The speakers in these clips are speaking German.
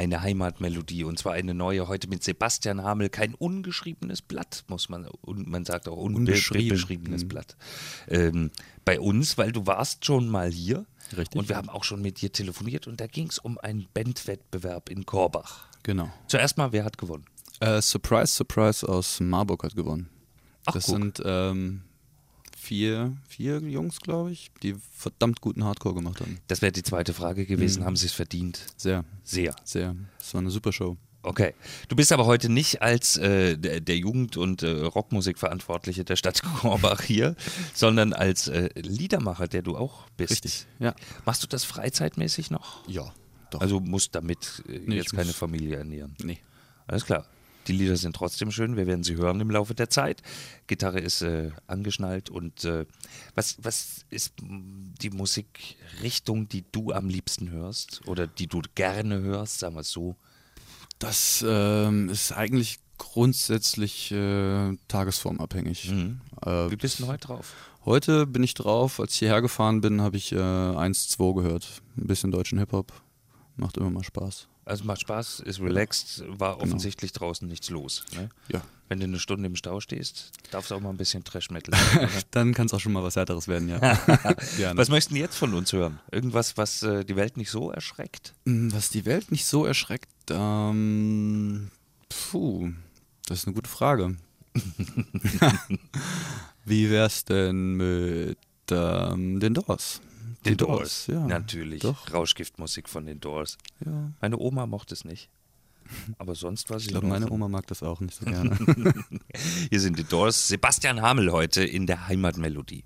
eine Heimatmelodie und zwar eine neue heute mit Sebastian Hamel. Kein ungeschriebenes Blatt, muss man, und man sagt auch Unbeschrieben. unbeschriebenes Mhm. Blatt. Ähm, bei uns, weil du warst schon mal hier Richtig. und wir haben auch schon mit dir telefoniert und da ging es um einen Bandwettbewerb in Korbach. Genau. Zuerst mal, wer hat gewonnen? Äh, surprise, surprise aus Marburg hat gewonnen. Ach, das guck. sind ähm, vier, vier Jungs, glaube ich, die verdammt guten Hardcore gemacht haben. Das wäre die zweite Frage gewesen. Mhm. Haben sie es verdient? Sehr, Sehr. sehr. Es war eine super Show. Okay. Du bist aber heute nicht als äh, der, der Jugend- und äh, Rockmusikverantwortliche der Stadt Korbach hier, sondern als äh, Liedermacher, der du auch bist. Richtig, ja. Machst du das freizeitmäßig noch? Ja, doch. Also musst damit äh, Nee, jetzt keine muss- Familie ernähren. nee. Alles klar. Die Lieder sind trotzdem schön, wir werden sie hören im Laufe der Zeit. Gitarre ist äh, angeschnallt und äh, was, was ist die Musikrichtung, die du am liebsten hörst oder die du gerne hörst, sagen wir es so? Das ähm, ist eigentlich grundsätzlich äh, tagesformabhängig. Mhm. Äh, Wie bist du heute drauf? heute bin ich drauf, als ich hierher gefahren bin, habe ich äh, 1-2 gehört. Ein bisschen deutschen Hip-Hop. Macht immer mal Spaß. Also macht Spaß, ist relaxed, war offensichtlich draußen nichts los. Ne? Ja. Wenn du eine Stunde im Stau stehst, darfst du auch mal ein bisschen Trash-Metal hören. oder? Dann kann es auch schon mal was härteres werden, ja. Was möchten die jetzt von uns hören? Irgendwas, was äh, die Welt nicht so erschreckt? Mm, Was die Welt nicht so erschreckt, ähm, puh, das ist eine gute Frage. Wie wär's denn mit ähm, den Doors? Die ja. Natürlich. Doch. Rauschgiftmusik von den Doors. Ja. Meine Oma mochte es nicht. Aber sonst war sie Ich glaube, in meine. Oma mag das auch nicht so gerne. Hier sind die Doors. Sebastian Hamel heute in der Heimatmelodie.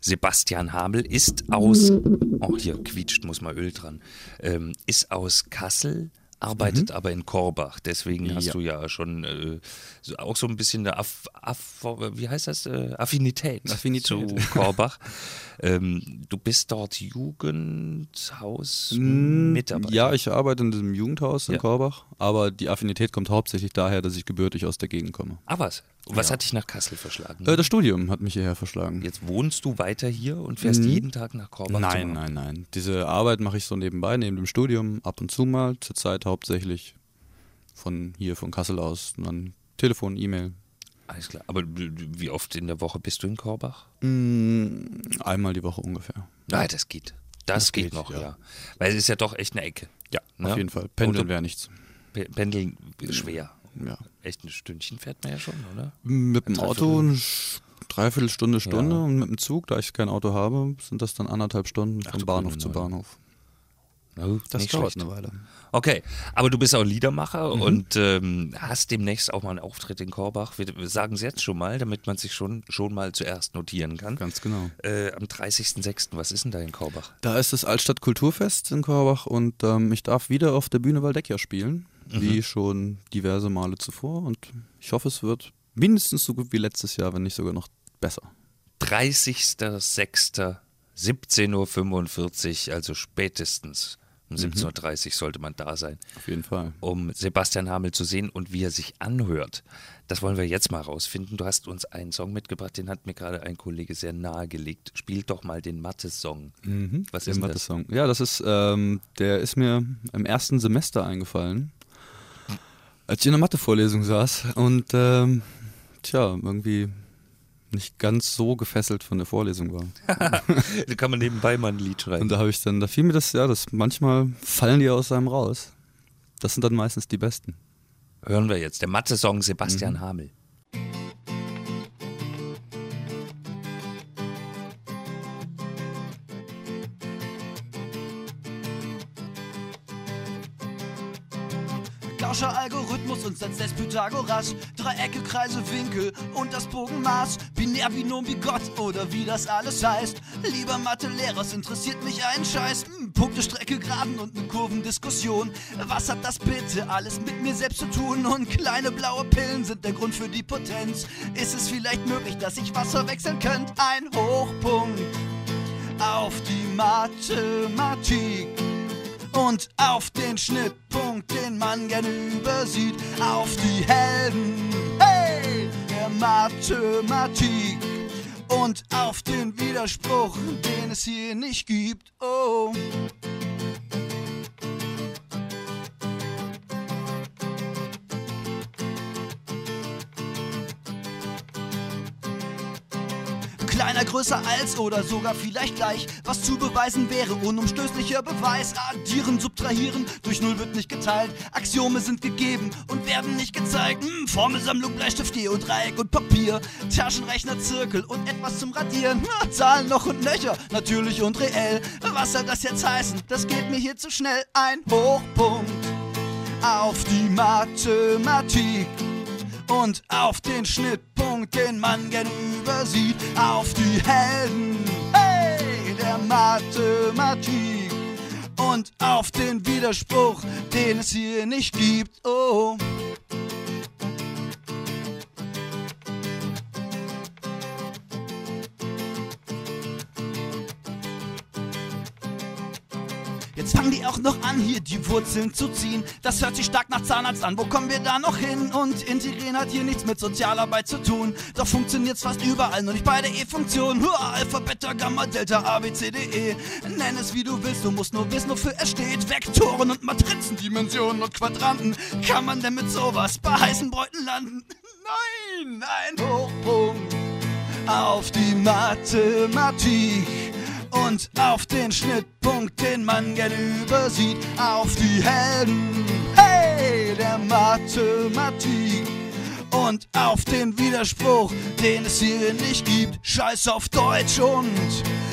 Sebastian Hamel ist aus, oh hier quietscht, muss mal Öl dran, ähm, ist aus Kassel, arbeitet aber in Korbach. Deswegen hast Ja. du ja schon äh, so, auch so ein bisschen eine Aff, Aff, wie heißt das? Äh, Affinität, Affinität. zu Korbach. ähm, du bist dort Jugendhaus-Mitarbeiter. Mm, ja, ich arbeite in diesem Jugendhaus in Ja. Korbach, aber die Affinität kommt hauptsächlich daher, dass ich gebürtig aus der Gegend komme. Ah, was? Und was hat dich nach Kassel verschlagen? Äh, das Studium hat mich hierher verschlagen. Jetzt wohnst du weiter hier und fährst Mhm. jeden Tag nach Korbach? Nein, nein, nein. Diese Arbeit mache ich so nebenbei, neben dem Studium, ab und zu mal. Zurzeit hauptsächlich von hier, von Kassel aus. Und dann Telefon, E-Mail. Alles klar. Aber wie oft in der Woche bist du in Korbach? Mm, einmal die Woche ungefähr. Nein, das geht. Das, Das geht, geht, noch, ja. ja. Weil es ist ja doch echt eine Ecke. Ja, Ne? auf jeden Fall. Pendeln wäre nichts. Pendeln schwer. Ja. Echt ein Stündchen fährt man ja schon, oder? Mit dem Auto eine Sch- Dreiviertelstunde, Stunde Ja. und mit dem Zug, da ich kein Auto habe, sind das dann anderthalb Stunden Ach, Bahnhof zu. Bahnhof. No, Das nicht dauert schlecht. eine Weile. Okay, aber du bist auch Liedermacher Mhm. und ähm, hast demnächst auch mal einen Auftritt in Korbach. Wir, wir sagen es jetzt schon mal, damit man sich schon, schon mal zuerst notieren kann. Ganz genau. Äh, am 30.06. Was ist denn da in Korbach? Da ist das Altstadt Kulturfest in Korbach und ähm, ich darf wieder auf der Bühne Waldecker spielen, wie schon diverse Male zuvor und ich hoffe, es wird mindestens so gut wie letztes Jahr, wenn nicht sogar noch besser. 30.06. 17.45 Uhr, also spätestens um 17.30 Uhr sollte man da sein, Auf jeden Fall. um Sebastian Hamel zu sehen und wie er sich anhört. Das wollen wir jetzt mal rausfinden. Du hast uns einen Song mitgebracht, den hat mir gerade ein Kollege sehr nahegelegt. Spiel doch mal den Mathe-Song. Was Der ist denn das? Mathe-Song. Ja, das ist, ähm, der ist mir im ersten Semester eingefallen, als ich in der Mathe-Vorlesung saß und ähm, tja, irgendwie nicht ganz so gefesselt von der Vorlesung war. Da kann man nebenbei mal ein Lied schreiben. Und da habe ich dann, da fiel mir das, ja, das manchmal fallen die aus einem raus. Das sind dann meistens die besten. Hören wir jetzt. Der Mathe-Song Sebastian Hamel. Gaußscher Algorithmus und setzt des Pythagoras. Dreiecke, Kreise, Winkel und das Bogenmaß. Binär, Binom wie Gott oder wie das alles heißt. Lieber Mathe-Lehrer, es interessiert mich ein Scheiß. Hm, Punkte, Strecke, Graden und eine Kurvendiskussion. Was hat das bitte alles mit mir selbst zu tun? Und kleine blaue Pillen sind der Grund für die Potenz. Ist es vielleicht möglich, dass ich Wasser wechseln könnt? Ein Hochpunkt auf die Mathematik und auf den Schnittpunkt, den man gern übersieht, auf die Helden, hey, der Mathematik. Und auf den Widerspruch, den es hier nicht gibt, oh. Kleiner, größer als oder sogar vielleicht gleich. Was zu beweisen wäre, unumstößlicher Beweis. Addieren, subtrahieren, durch Null wird nicht geteilt. Axiome sind gegeben und werden nicht gezeigt. Hm, Formelsammlung, Bleistift, Dreieck und Papier. Taschenrechner, Zirkel und etwas zum Radieren. Na, Zahlen noch und nöcher, natürlich und reell. Was soll das jetzt heißen? Das geht mir hier zu schnell. Ein Hochpunkt auf die Mathematik und auf den Schnittpunkt, den man gern übersieht, auf die Helden hey, der Mathematik und auf den Widerspruch, den es hier nicht gibt. Oh. Auch noch an, hier die Wurzeln zu ziehen. Das hört sich stark nach Zahnarzt an. Wo kommen wir da noch hin? Und integrieren hat hier nichts mit Sozialarbeit zu tun. Doch funktioniert's fast überall, nur nicht bei der E-Funktion. Alpha, Beta, Gamma, Delta, A, B, C, D, E. Nenn es wie du willst, du musst nur wissen, wofür es steht. Vektoren und Matrizen, Dimensionen und Quadranten. Kann man denn mit sowas bei heißen Bräuten landen? Nein, ein Hochpunkt auf die Mathematik und auf den Schnittpunkt, den man gern übersieht, auf die Helden, hey, der Mathematik und auf den Widerspruch, den es hier nicht gibt. Scheiß auf Deutsch und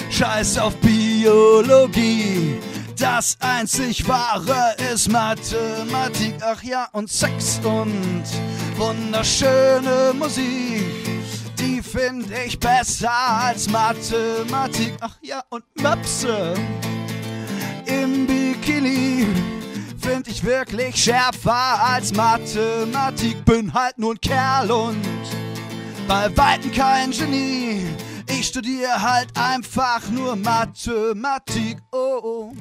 Scheiß auf Biologie. Das einzig Wahre ist Mathematik, ach ja, und Sex und wunderschöne Musik finde ich besser als Mathematik. Ach ja, und Möpse im Bikini finde ich wirklich schärfer als Mathematik. Bin halt nur ein Kerl und bei Weitem kein Genie. Ich studiere halt einfach nur Mathematik. Oh, oh.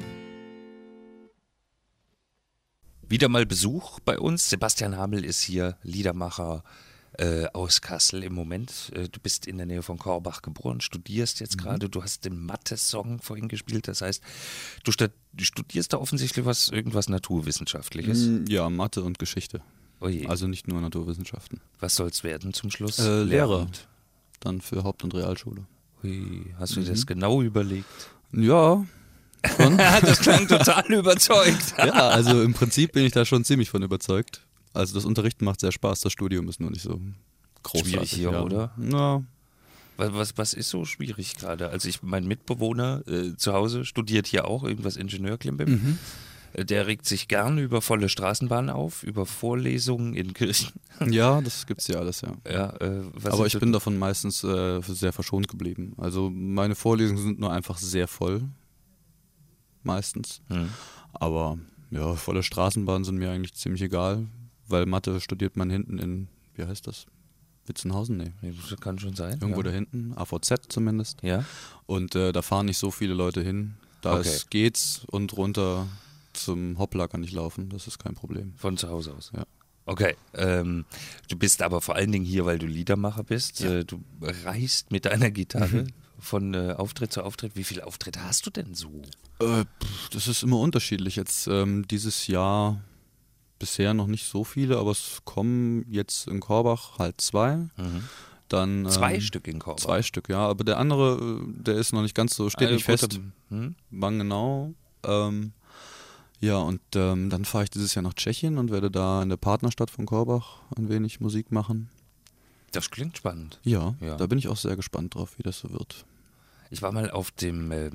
Wieder mal Besuch bei uns. Sebastian Hamel ist hier, Liedermacher, äh, aus Kassel im Moment. Äh, du bist in der Nähe von Korbach geboren, studierst jetzt mhm. gerade. Du hast den Mathe-Song vorhin gespielt. Das heißt, du, studierst da offensichtlich was, irgendwas Naturwissenschaftliches. Mm, ja, Mathe und Geschichte. Oje. Also nicht nur Naturwissenschaften. Was soll es werden zum Schluss? Äh, Lehrer. Dann für Haupt- und Realschule. Ui, hast du mhm. das genau überlegt? Ja, das klang total überzeugt. ja, also im Prinzip bin ich da schon ziemlich von überzeugt. Also das Unterrichten macht sehr Spaß, das Studium ist nur nicht so großartig. Schwierig hier, ja. oder? Ja. Was, was, was ist so schwierig gerade? Also ich, mein Mitbewohner äh, zu Hause studiert hier auch irgendwas Ingenieurklimbim. Mhm. Äh, der regt sich gern über volle Straßenbahnen auf, über Vorlesungen in Kirchen. Ja, das gibt's ja alles, ja. ja äh, Aber ich bin davon meistens äh, sehr verschont geblieben. Also meine Vorlesungen sind nur einfach sehr voll. Meistens. Mhm. Aber ja, volle Straßenbahnen sind mir eigentlich ziemlich egal weil Mathe studiert man hinten in, wie heißt das? Witzenhausen? Nee. Das kann schon sein. Irgendwo ja. da hinten, AVZ zumindest. Ja. Und äh, da fahren nicht so viele Leute hin. Da okay. ist, geht's und runter zum Hoppla kann ich laufen, das ist kein Problem. Von zu Hause aus? Ja. Okay, ähm, du bist aber vor allen Dingen hier, weil du Liedermacher bist. Ja. Äh, du reist mit deiner Gitarre mhm. von äh, Auftritt zu Auftritt. Wie viele Auftritte hast du denn so? Äh, das ist immer unterschiedlich. Jetzt ähm, dieses Jahr bisher noch nicht so viele, aber es kommen jetzt in Korbach halt zwei. Mhm. Dann, zwei ähm, Stück in Korbach? Zwei Stück, ja. Aber der andere, äh, der ist noch nicht ganz so, steht also nicht fest, hm? wann genau. Ähm, ja, und ähm, dann fahre ich dieses Jahr nach Tschechien und werde da in der Partnerstadt von Korbach ein wenig Musik machen. Das klingt spannend. Ja, ja. da bin ich auch sehr gespannt drauf, wie das so wird. Ich war mal auf dem, äh,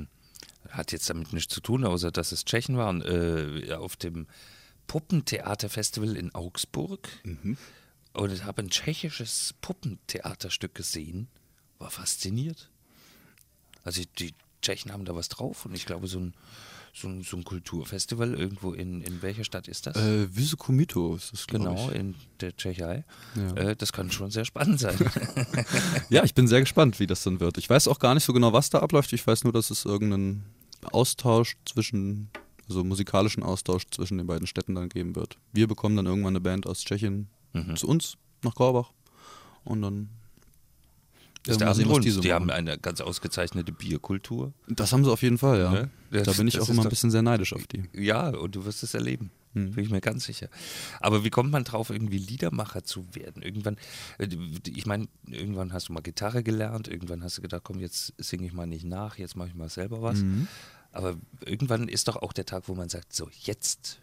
hat jetzt damit nichts zu tun, außer dass es Tschechen waren, äh, auf dem Puppentheaterfestival in Augsburg mhm. und habe ein tschechisches Puppentheaterstück gesehen. War fasziniert. Also die Tschechen haben da was drauf und ich glaube, so ein, so ein, so ein Kulturfestival irgendwo in, in welcher Stadt ist das? Äh, Vysokomito ist das, Genau, ich. in der Tschechei. Ja. Äh, das kann schon sehr spannend sein. ja, ich bin sehr gespannt, wie das dann wird. Ich weiß auch gar nicht so genau, was da abläuft. Ich weiß nur, dass es irgendeinen Austausch zwischen also musikalischen Austausch zwischen den beiden Städten dann geben wird. Wir bekommen dann irgendwann eine Band aus Tschechien mhm. zu uns nach Korbach und dann ist der Abend rund. die so die haben eine ganz ausgezeichnete Bierkultur. Das haben sie auf jeden Fall, ja. Ne? Das- da bin ich auch immer ein bisschen sehr neidisch auf die. Ja, und du wirst es erleben. Hm. Bin ich mir ganz sicher. Aber wie kommt man drauf, irgendwie Liedermacher zu werden? Irgendwann, äh, ich meine, irgendwann hast du mal Gitarre gelernt, irgendwann hast du gedacht, komm, jetzt singe ich mal nicht nach, jetzt mache ich mal selber was. Mhm. Aber irgendwann ist doch auch der Tag, wo man sagt, so, jetzt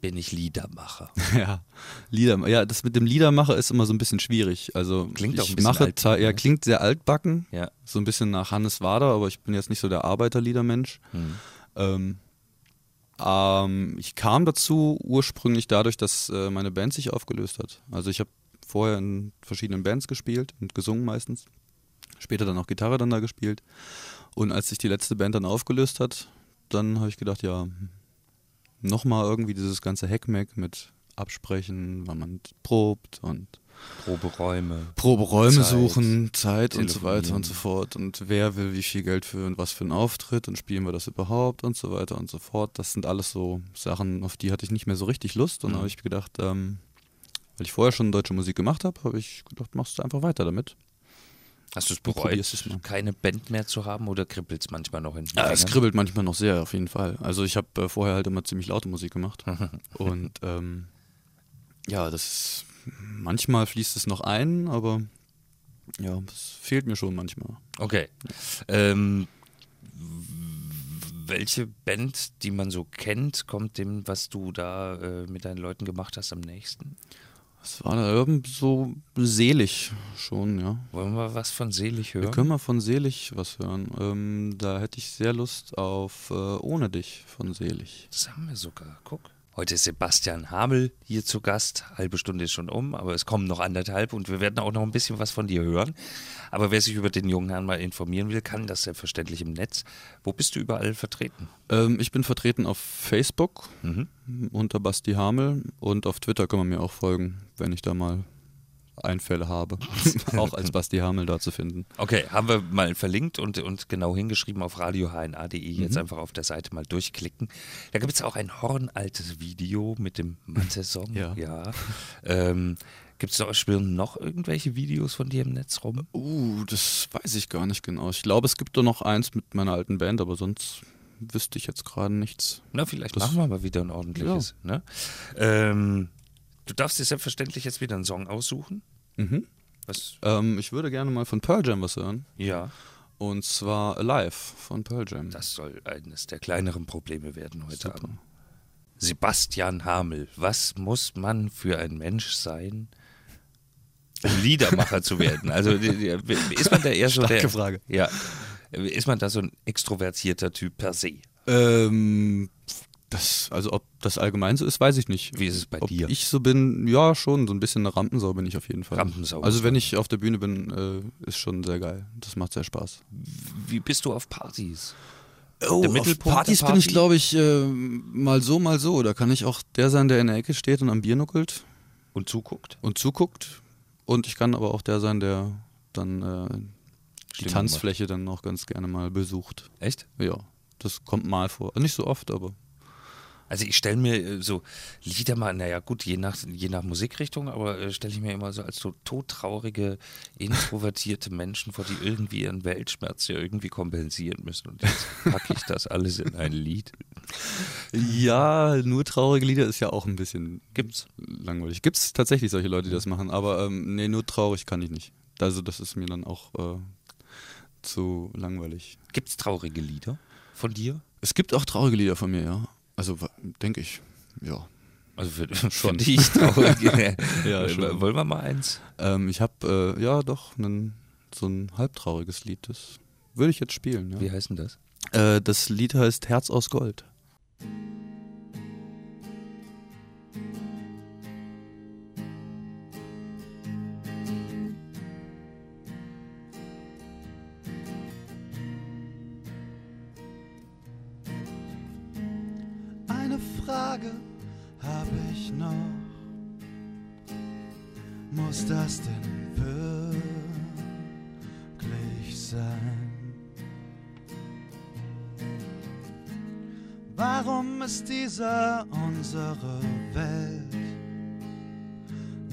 bin ich Liedermacher. Ja, Lieder, ja, das mit dem Liedermacher ist immer so ein bisschen schwierig. Also Klingt auch ich ein bisschen mache, altbacken, ja, klingt sehr altbacken, Ja. so ein bisschen nach Hannes Wader, aber ich bin jetzt nicht so der Arbeiterliedermensch. Hm. Ähm, ähm, ich kam dazu ursprünglich dadurch, dass äh, meine Band sich aufgelöst hat. Also ich habe vorher in verschiedenen Bands gespielt und gesungen meistens. Später dann auch Gitarre dann da gespielt. Und als sich die letzte Band dann aufgelöst hat, dann habe ich gedacht, ja, nochmal irgendwie dieses ganze Heckmeck mit Absprechen, wann man probt und Proberäume. Proberäume Zeit, suchen, Zeit und so weiter und so fort. Und wer will wie viel Geld für und was für einen Auftritt und spielen wir das überhaupt und so weiter und so fort. Das sind alles so Sachen, auf die hatte ich nicht mehr so richtig Lust. Und Mhm. habe ich gedacht, ähm, weil ich vorher schon deutsche Musik gemacht habe, habe ich gedacht, machst du einfach weiter damit. Hast du es Du bereut, mal. keine Band mehr zu haben oder kribbelt es manchmal noch in den Ja, es kribbelt manchmal noch sehr, auf jeden Fall. Also ich habe äh, vorher halt immer ziemlich laute Musik gemacht. und ähm, ja, das ist, manchmal fließt es noch ein, aber ja, es fehlt mir schon manchmal. Okay. Ähm, welche Band, die man so kennt, kommt dem, was du da äh, mit deinen Leuten gemacht hast, am nächsten? Es war da irgend so selig schon, ja. Wollen wir was von Selig Wir hören? können mal von Selig was hören. Ähm, da hätte ich sehr Lust auf äh, Ohne dich von Selig. Das haben wir sogar. Guck. Heute ist Sebastian Hamel hier zu Gast. Halbe Stunde ist schon um, aber es kommen noch anderthalb und wir werden auch noch ein bisschen was von dir hören. Aber wer sich über den jungen Herrn mal informieren will, kann das selbstverständlich im Netz. Wo bist du überall vertreten? Ähm, ich bin vertreten auf Facebook Mhm. unter Basti Hamel und auf Twitter kann man mir auch folgen, wenn ich da mal Einfälle habe. auch als Basti Hamel da zu finden. Okay, haben wir mal verlinkt und, und genau hingeschrieben auf radiohna.de. Jetzt einfach auf der Seite mal durchklicken. Da gibt es auch ein hornaltes Video mit dem Mathe-Song. Ja. ja. Ähm, gibt es noch, spielen noch irgendwelche Videos von dir im Netz rum? Uh, das weiß ich gar nicht genau. Ich glaube, es gibt da noch eins mit meiner alten Band, aber sonst wüsste ich jetzt gerade nichts. Na, vielleicht Das- machen wir mal wieder ein ordentliches. Ne? Ähm, du darfst dir selbstverständlich jetzt wieder einen Song aussuchen. Mhm. Was? Ähm, ich würde gerne mal von Pearl Jam was hören. Ja, Und zwar Alive von Pearl Jam. das soll eines der kleineren Probleme werden heute Super. Abend. Sebastian Hamel, was muss man für ein Mensch sein, um Liedermacher zu werden? Also ist man da eher so der... Starke Frage. Ja. Ist man da so ein extrovertierter Typ per se? Ähm, das, also ob das allgemein so ist, weiß ich nicht. Wie ist es bei ob dir? ich so bin, ja schon, so ein bisschen eine Rampensau bin ich auf jeden Fall. Rampensau Also wenn ich auf der Bühne bin, äh, ist schon sehr geil. Das macht sehr Spaß. Wie bist du auf Partys? Oh, Der auf Mittelpunkt Partys der bin ich, Party? glaube ich, äh, mal so, mal so. Da kann ich auch der sein, der in der Ecke steht und am Bier nuckelt Und zuguckt? und zuguckt. Und ich kann aber auch der sein, der dann äh, die Tanzfläche dann auch ganz gerne mal besucht. Echt? Ja, das kommt mal vor. Nicht so oft, aber Also ich stelle mir äh, so Lieder mal, naja gut, je nach, je nach Musikrichtung, aber äh, stelle ich mir immer so als so todtraurige, introvertierte Menschen vor, die irgendwie ihren Weltschmerz ja irgendwie kompensieren müssen. Und jetzt packe ich das alles in ein Lied. Ja, nur traurige Lieder ist ja auch ein bisschen Gibt's. langweilig. Gibt es tatsächlich solche Leute, die das machen, aber ähm, nee, nur traurig kann ich nicht. Also das ist mir dann auch äh, zu langweilig. Gibt's traurige Lieder von dir? Es gibt auch traurige Lieder von mir, ja. Also denke ich, ja. Also für, für Schon. dich traurige. Ja, Äh, schon. Wollen wir mal eins? Ähm, ich habe äh, ja doch einen, so ein halbtrauriges Lied, das würde ich jetzt spielen. Wie Ja. heißt denn das? Äh, das Lied heißt Herz aus Gold. Frage habe ich noch. Muss das denn wirklich sein? Warum ist diese unsere Welt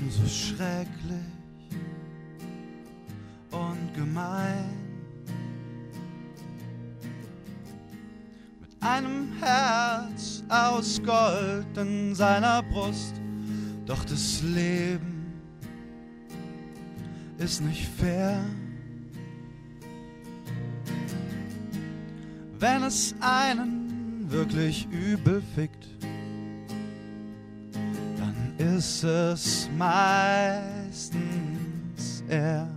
so schrecklich Gold in seiner Brust. Doch das Leben ist nicht fair. Wenn es einen wirklich übel fickt, dann ist es meistens er.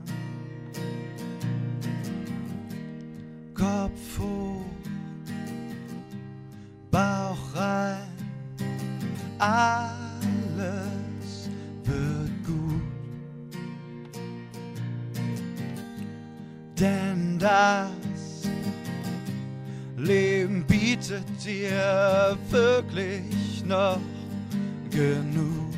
Bietet dir wirklich noch genug.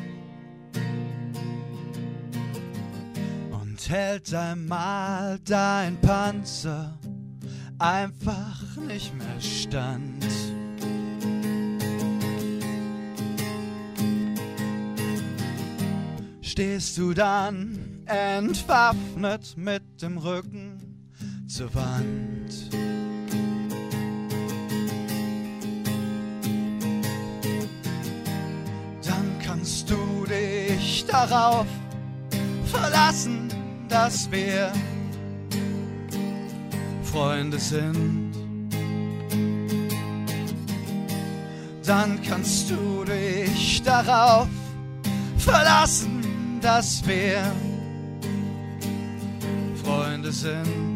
Und hält einmal dein Panzer einfach nicht mehr stand. Stehst du dann entwaffnet mit dem Rücken zur Wand. Darauf verlassen, dass wir Freunde sind. Dann kannst du dich darauf verlassen, dass wir Freunde sind.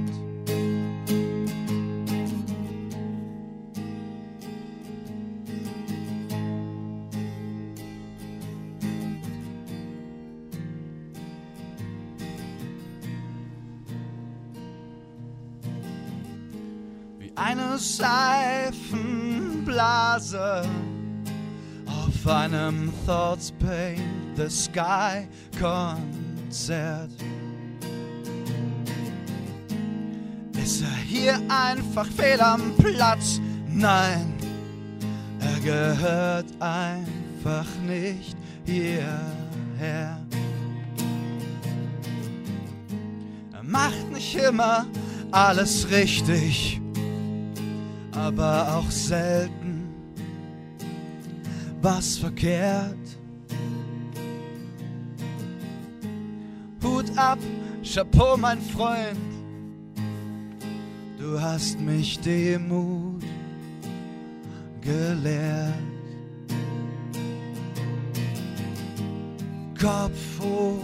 Seifenblase auf einem Thoughts Paint the Sky Konzert. Ist er hier einfach fehl am Platz? Nein, er gehört einfach nicht hierher. Er macht nicht immer alles richtig aber auch selten was verkehrt. Hut ab, Chapeau, mein Freund, du hast mich Demut gelehrt. Kopf hoch,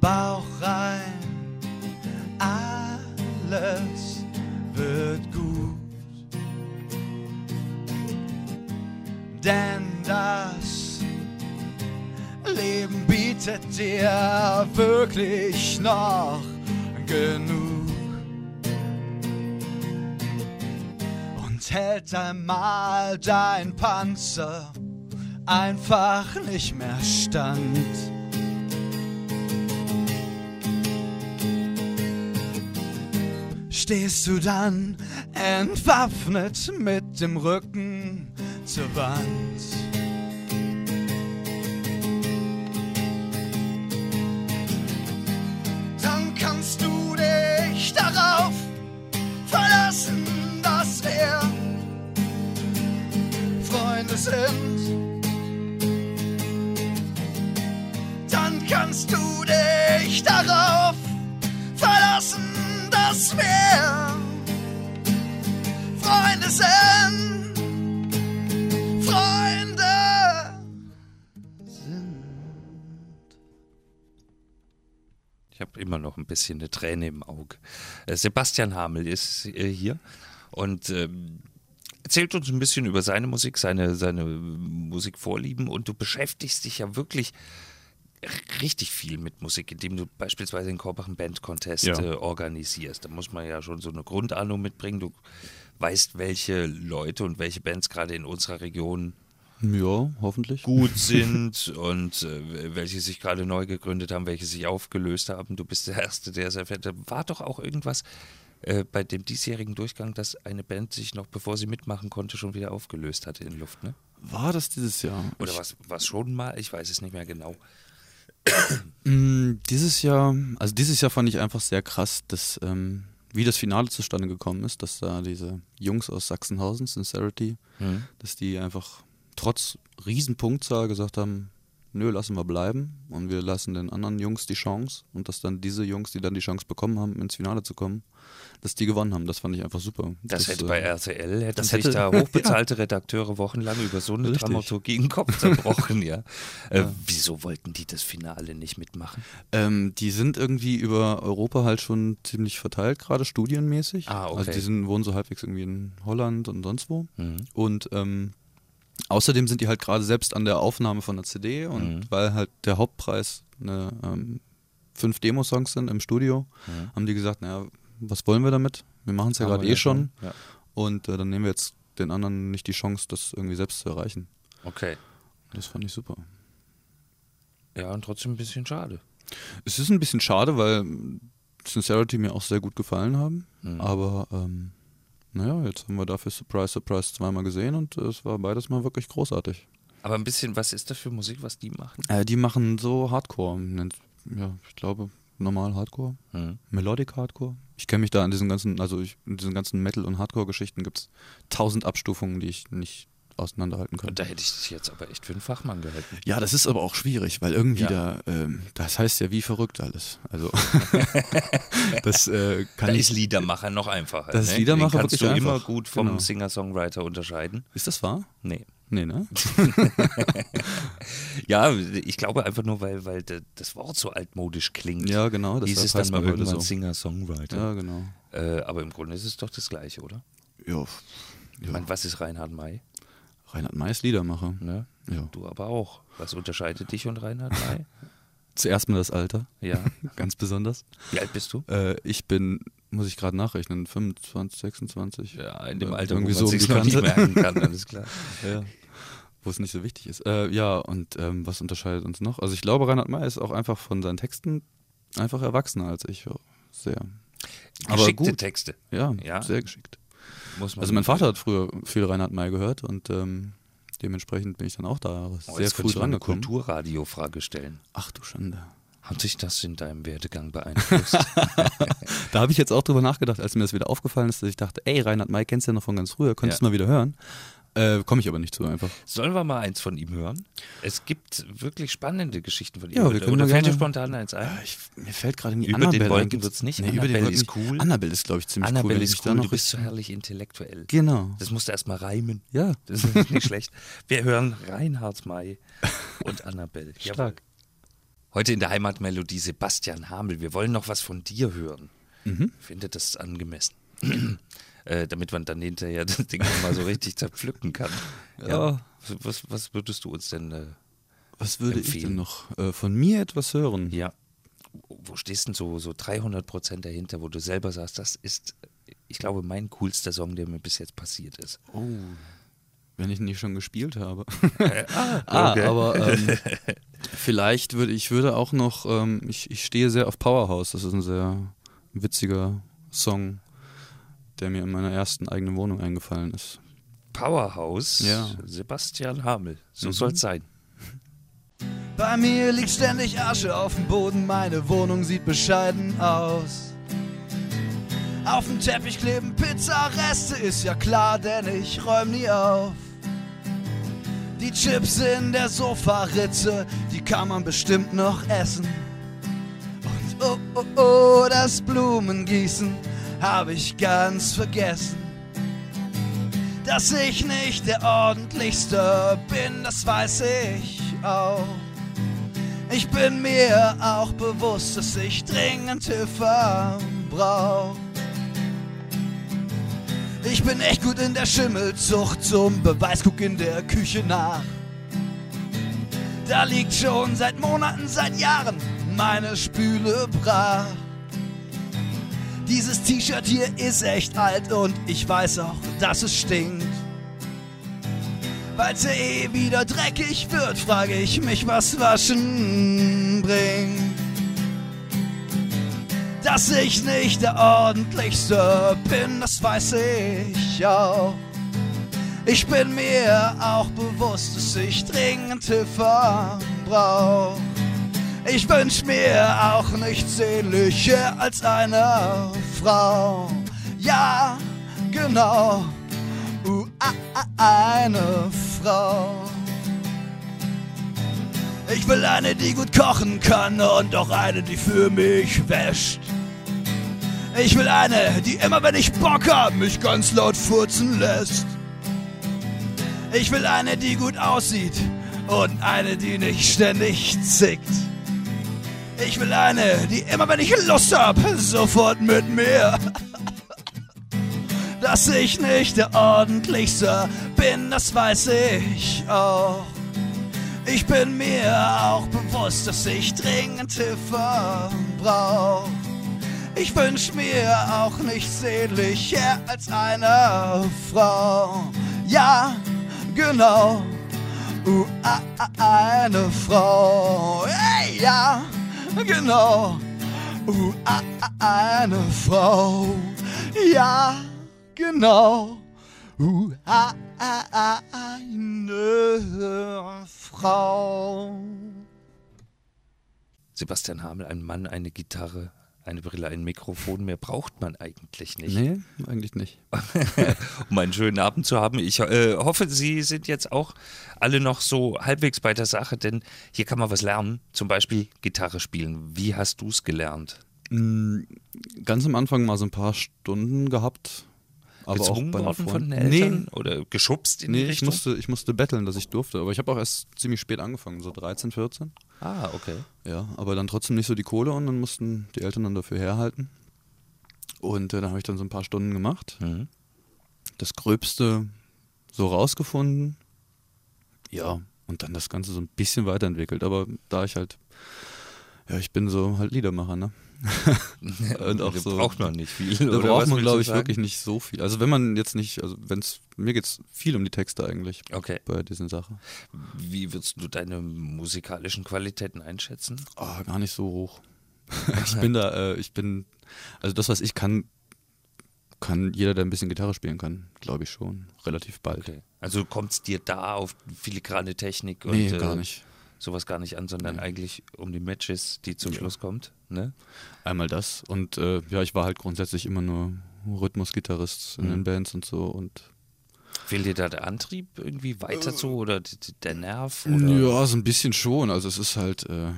Bauch rein, alles Bietet dir wirklich noch genug. Und hält einmal dein Panzer einfach nicht mehr stand. stehst du dann entwaffnet mit dem Rücken zur Wand. Bisschen eine Träne im Auge. Äh, Sebastian Hamel ist äh, hier und ähm, erzählt uns ein bisschen über seine Musik, seine, seine Musikvorlieben und du beschäftigst dich ja wirklich richtig viel mit Musik, indem du beispielsweise den Korbach Band Contest Ja. äh, organisierst. Da muss man ja schon so eine Grundahnung mitbringen. Du weißt, welche Leute und welche Bands gerade in unserer Region Ja, hoffentlich. gut sind und äh, welche sich gerade neu gegründet haben, welche sich aufgelöst haben. Du bist der Erste, der es erfährt. Da War doch auch irgendwas äh, bei dem diesjährigen Durchgang, dass eine Band sich noch, bevor sie mitmachen konnte, schon wieder aufgelöst hatte in Luft, ne? War das dieses Jahr? Oder was, was schon mal? Ich weiß es nicht mehr genau. Mm, Dieses Jahr, also dieses Jahr fand ich einfach sehr krass, dass ähm, wie das Finale zustande gekommen ist, dass da diese Jungs aus Sachsenhausen, Sincerity, Mhm. dass die einfach trotz Riesenpunktzahl gesagt haben, nö, lassen wir bleiben und wir lassen den anderen Jungs die Chance und dass dann diese Jungs, die dann die Chance bekommen haben, ins Finale zu kommen, dass die gewonnen haben. Das fand ich einfach super. Das, hätte äh, bei RTL, hätten das sich hätte- da hochbezahlte Redakteure wochenlang über so eine Richtig. Dramaturgie den Kopf zerbrochen, ja. Äh, wieso wollten die das Finale nicht mitmachen? Ähm, die sind irgendwie über Europa halt schon ziemlich verteilt, gerade studienmäßig. Ah, okay. Also die sind, wohnen so halbwegs irgendwie in Holland und sonst wo. Mhm. Und ähm, außerdem sind die halt gerade selbst an der Aufnahme von der CD und Mhm. weil halt der Hauptpreis eine, ähm, fünf Demo-Songs sind im Studio, Mhm. haben die gesagt, naja, was wollen wir damit? Wir machen es ja gerade eh schon Ja. und äh, dann nehmen wir jetzt den anderen nicht die Chance, das irgendwie selbst zu erreichen. Okay. Das fand ich super. Ja, und trotzdem ein bisschen schade. Es ist ein bisschen schade, weil Sincerity mir auch sehr gut gefallen haben. Mhm. Aber ähm, naja, jetzt haben wir dafür Surprise, Surprise zweimal gesehen und äh, es war beides mal wirklich großartig. Aber ein bisschen, was ist das für Musik, was die machen? Äh, die machen so Hardcore. Ja, ich glaube normal Hardcore. Mhm. Melodic Hardcore. Ich kenne mich da an diesen ganzen, also ich, in diesen ganzen Metal- und Hardcore-Geschichten gibt es tausend Abstufungen, die ich nicht auseinanderhalten kann. Und da hätte ich dich jetzt aber echt für einen Fachmann gehalten. Ja, das ist aber auch schwierig, weil irgendwie Ja. da, ähm, das heißt ja wie verrückt alles. Also das äh, kann Da ich. ist Liedermacher noch einfacher. Das ne? Liedermacher Den kannst du immer einfach. gut vom Genau. Singer-Songwriter unterscheiden. Ist das wahr? Nee. Nee, ne? Ja, ich glaube einfach nur, weil, weil das Wort so altmodisch klingt. Ja, genau. Hieß deshalb es dann mal irgendwann so. Singer-Songwriter. Ja, genau. Äh, aber im Grunde ist es doch das Gleiche, oder? Ja, Ich ja. meine, was ist Reinhard May? Reinhard May ist Liedermacher. Ne? Ja. Du aber auch. Was unterscheidet dich und Reinhard May? Zuerst mal das Alter, ja. ganz besonders. Wie alt bist du? Äh, ich bin, muss ich gerade nachrechnen, 25, 26. Ja, in dem Alter, irgendwie wo so man um sich noch nicht merken kann, alles klar. Ja. Wo es nicht so wichtig ist. Äh, ja, und ähm, was unterscheidet uns noch? Also ich glaube, Reinhard May ist auch einfach von seinen Texten einfach erwachsener als ich. Sehr. Aber Geschickte. Texte, Ja, Ja. sehr geschickt. Muss man Also mein Vater hat früher viel Reinhard May gehört und ähm, dementsprechend bin ich dann auch da Oh, sehr jetzt früh dran eine. Kulturradio-Frage stellen. Ach du Schande. Hat sich das in deinem Werdegang beeinflusst? Da habe ich jetzt auch drüber nachgedacht, als mir das wieder aufgefallen ist, dass ich dachte, ey, Reinhard May kennst du ja noch von ganz früher, könntest du Ja. mal wieder hören. Äh, Komme ich aber nicht zu einfach. Sollen wir mal eins von ihm hören? Es gibt wirklich spannende Geschichten von ihm. Ja, wir Oder- können Oder fällt dir spontan eins ein? Ich, mir fällt gerade nie Über den Annabelle Wolken ein. Gibt's- wird's nicht. Nee, über den Annabelle Wolken ist cool. Annabelle ist, glaube ich, ziemlich cool. Annabelle wenn ich ist cool, du bist so herrlich intellektuell. Genau. Das musst du erstmal reimen. Ja. Das ist nicht schlecht. Wir hören Reinhard May und Annabelle. Stark. Heute in der Heimatmelodie Sebastian Hamel. Wir wollen noch was von dir hören. Mhm. Ich finde das angemessen. äh, damit man dann hinterher das Ding mal so richtig zerpflücken kann. Ja. Was, was würdest du uns denn. Äh, Was würde ich Empfehlen. denn noch äh, von mir etwas hören? ja. Wo stehst denn so, so 300 Prozent dahinter, wo du selber sagst, das ist, ich glaube, mein coolster Song, der mir bis jetzt passiert ist. Oh. Wenn ich ihn nicht schon gespielt habe. Ah, Ah, okay. aber ähm, vielleicht würde ich würde auch noch, ähm, ich, ich stehe sehr auf Powerhouse. Das ist ein sehr witziger Song, der mir in meiner ersten eigenen Wohnung eingefallen ist. Powerhouse, Ja. Sebastian Hamel. So Mhm. soll's sein. Bei mir liegt ständig Asche auf dem Boden, meine Wohnung sieht bescheiden aus. Auf dem Teppich kleben Pizzareste, ist ja klar, denn ich räum nie auf. Die Chips in der Sofaritze, die kann man bestimmt noch essen. Und oh oh oh, das Blumengießen habe ich ganz vergessen. Dass ich nicht der ordentlichste bin, das weiß ich auch. Ich bin mir auch bewusst, dass ich dringend Hilfe brauch. Ich bin echt gut in der Schimmelzucht, zum Beweis guck in der Küche nach. Da liegt schon seit Monaten, seit Jahren meine Spüle brach. Dieses T-Shirt hier ist echt alt und ich weiß auch, dass es stinkt. Weil's ja eh wieder dreckig wird, frage ich mich, was Waschen bringt. Dass ich nicht der ordentlichste bin, das weiß ich auch. Ich bin mir auch bewusst, dass ich dringend Hilfe brauch. Ich wünsch mir auch nichts sehnlicher als eine Frau. Ja, genau. Uh, a, a, eine Frau. Ich will eine, die gut kochen kann und auch eine, die für mich wäscht. Ich will eine, die immer, wenn ich Bock hab, mich ganz laut furzen lässt. Ich will eine, die gut aussieht und eine, die nicht ständig zickt. Ich will eine, die immer, wenn ich Lust hab, sofort mit mir. Dass ich nicht der ordentlichste bin, das weiß ich auch. Ich bin mir auch bewusst, dass ich dringend Hilfe brauch. Ich wünsch mir auch nichts sehnlicher als eine Frau. Ja, genau. Uh, a, a, eine Frau. Hey, ja, genau. Uh, eine Frau. Ja, genau. Uh, eine Frau. Sebastian Hamel, ein Mann, eine Gitarre, eine Brille, ein Mikrofon. Mehr braucht man eigentlich nicht, Nee, eigentlich nicht. um einen schönen Abend zu haben. Ich äh, hoffe, Sie sind jetzt auch alle noch so halbwegs bei der Sache, denn hier kann man was lernen. Zum Beispiel Gitarre spielen. Wie hast du es gelernt? Mm, Ganz am Anfang mal so ein paar Stunden gehabt. Aber Gezwungen auch worden von den Eltern Nee, oder geschubst in die nee ich, Richtung? musste, ich musste betteln, dass ich durfte. Aber ich habe auch erst ziemlich spät angefangen, so 13, 14. Ah, okay. Ja, aber dann trotzdem nicht so die Kohle und dann mussten die Eltern dann dafür herhalten. Und äh, dann habe ich dann so ein paar Stunden gemacht. Mhm. Das Gröbste so rausgefunden. Ja, und dann das Ganze so ein bisschen weiterentwickelt. Aber da ich halt, ja, ich bin so halt Liedermacher, ne? und auch Da so. braucht man nicht viel. Da braucht man, glaube ich, sagen? wirklich nicht so viel. Also wenn man jetzt nicht, also wenn es, mir geht es viel um die Texte eigentlich Okay. bei diesen Sachen. Wie würdest du deine musikalischen Qualitäten einschätzen? Ah, gar nicht so hoch. ich bin da, äh, ich bin, also das, was ich kann, kann jeder, der ein bisschen Gitarre spielen kann, glaube ich schon, relativ bald. Okay. Also kommt es dir da auf filigrane Technik und Nee, äh, gar nicht. Sowas gar nicht an, sondern eigentlich um die Matches, die zum Ja. Schluss kommt. Ne? Einmal das und äh, ja, ich war halt grundsätzlich immer nur Rhythmusgitarrist in Mhm. den Bands und so und Fehlt dir da der Antrieb irgendwie weiter zu oder d- d- der Nerv? Äh. Oder? ja, so ein bisschen schon. Also es ist halt, äh,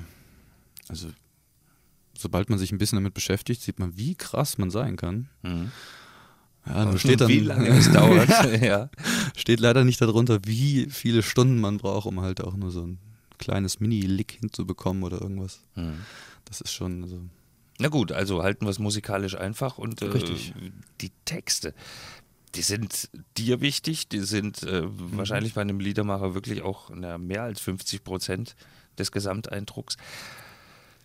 also sobald man sich ein bisschen damit beschäftigt, sieht man, wie krass man sein kann. Mhm. Ja, nur steht dann, Wie lange es dauert. ja. steht leider nicht darunter, wie viele Stunden man braucht, um halt auch nur so ein kleines Mini-Lick hinzubekommen oder irgendwas. Mhm. Das ist schon so. Na gut, also halten wir es musikalisch einfach und äh, Richtig. die Texte, die sind dir wichtig, die sind äh, Mhm. wahrscheinlich bei einem Liedermacher wirklich auch na, mehr als 50 Prozent des Gesamteindrucks.